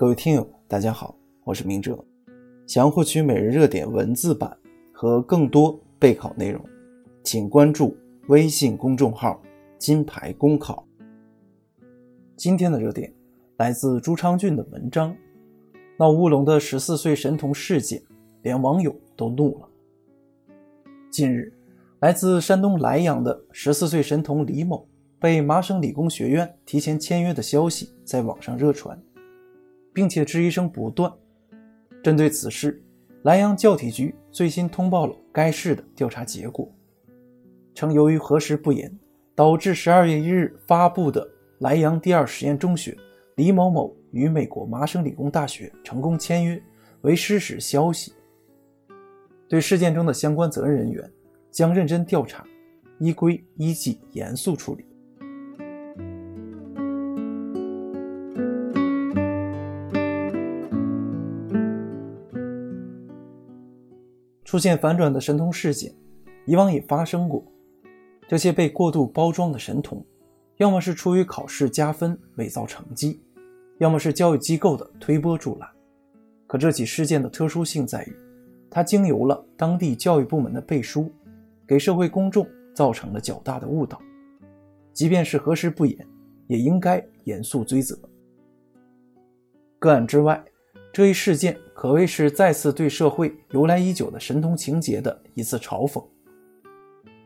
各位听友，大家好，我是明哲。想要获取每日热点文字版和更多备考内容，请关注微信公众号“金牌公考”。今天的热点来自朱昌俊的文章：闹乌龙的十四岁神童事件，连网友都怒了。近日，来自山东莱阳的十四岁神童李某被麻省理工学院提前签约的消息在网上热传，并且质疑声不断。针对此事，莱阳教体局最新通报了该市的调查结果，称由于核实不严，导致十二月一日发布的莱阳第二实验中学李某某与美国麻省理工大学成功签约为失实消息。对事件中的相关责任人员将认真调查，依规依纪严肃处理。出现反转的神童事件，以往也发生过。这些被过度包装的神童，要么是出于考试加分伪造成绩，要么是教育机构的推波助澜。可这起事件的特殊性在于。它经由了当地教育部门的背书，给社会公众造成了较大的误导。即便是核实不严，也应该严肃追责。个案之外，这一事件可谓是再次对社会由来已久的神童情节的一次嘲讽。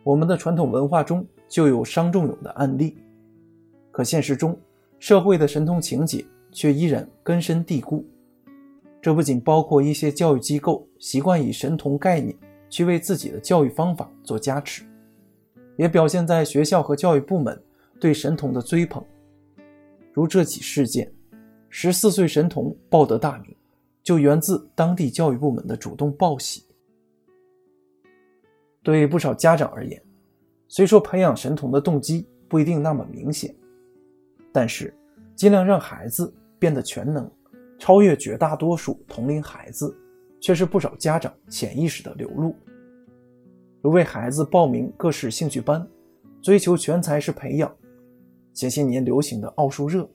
我们的传统文化中就有伤仲永的案例，可现实中，社会的神童情节却依然根深蒂固。这不仅包括一些教育机构习惯以神童概念去为自己的教育方法做加持，也表现在学校和教育部门对神童的追捧。如这起事件，十四岁神童报得大名，就源自当地教育部门的主动报喜。对不少家长而言，虽说培养神童的动机不一定那么明显，但是尽量让孩子变得全能。超越绝大多数同龄孩子，却是不少家长潜意识的流露。如为孩子报名各式兴趣班，追求全才式培养，前些年流行的奥数热，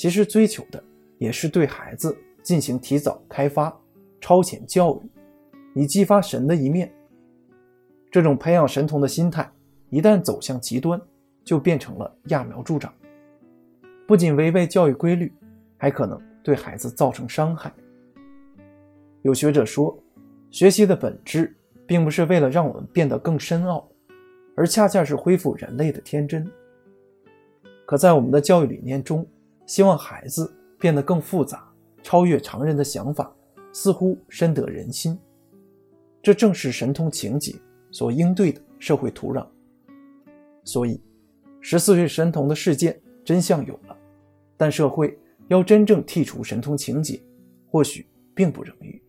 其实追求的也是对孩子进行提早开发、超前教育，以激发神的一面。这种培养神童的心态，一旦走向极端，就变成了揠苗助长，不仅违背教育规律，还可能。对孩子造成伤害。有学者说，学习的本质并不是为了让我们变得更深奥，而恰恰是恢复人类的天真。可在我们的教育理念中，希望孩子变得更复杂、超越常人的想法，似乎深得人心。这正是神通情节所应对的社会土壤。所以，十四岁神童的事件真相有了，但社会。要真正剔除神通情节，或许并不容易。